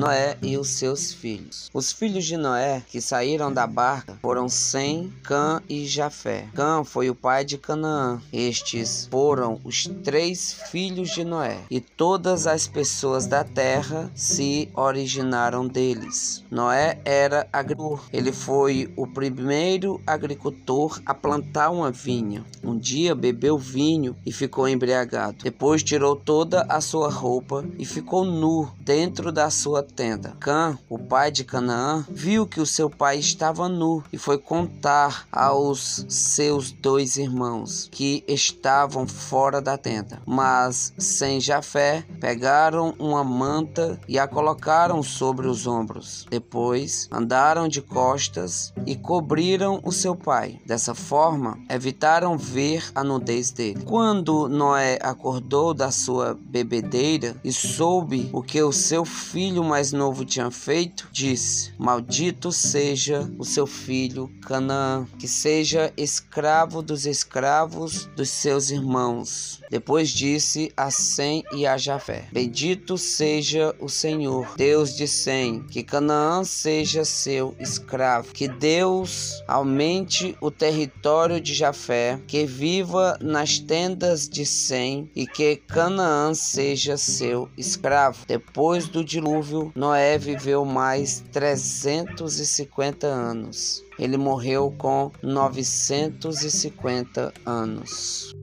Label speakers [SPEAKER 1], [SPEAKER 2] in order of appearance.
[SPEAKER 1] Noé e os seus filhos. Os filhos de Noé que saíram da barca foram Sem, Cã e Jafé. Cã foi o pai de Canaã. Estes foram os três filhos de Noé, e todas as pessoas da terra se originaram deles. Noé era agricultor. Ele foi o primeiro agricultor a plantar uma vinha. Um dia bebeu vinho e ficou embriagado. Depois tirou toda a sua roupa e ficou nu dentro da sua tenda. Cã, o pai de Canaã, viu que o seu pai estava nu e foi contar aos seus dois irmãos que estavam fora da tenda. Mas sem Jafé, pegaram uma manta e a colocaram sobre os ombros. Depois andaram de costas e cobriram o seu pai. Dessa forma, evitaram ver a nudez dele. Quando Noé acordou da sua bebedeira e soube o que o seu filho mais novo tinha feito, disse: Maldito seja o seu filho Canaã, que seja escravo dos escravos dos seus irmãos. Depois disse a Sem e a Jafé: Bendito seja o Senhor, Deus de Sem, que Canaã seja seu escravo, que Deus aumente o território de Jafé, que viva nas tendas de Sem e que Canaã seja seu escravo. Depois do dilúvio, Noé viveu mais 350 anos. Ele morreu com 950 anos.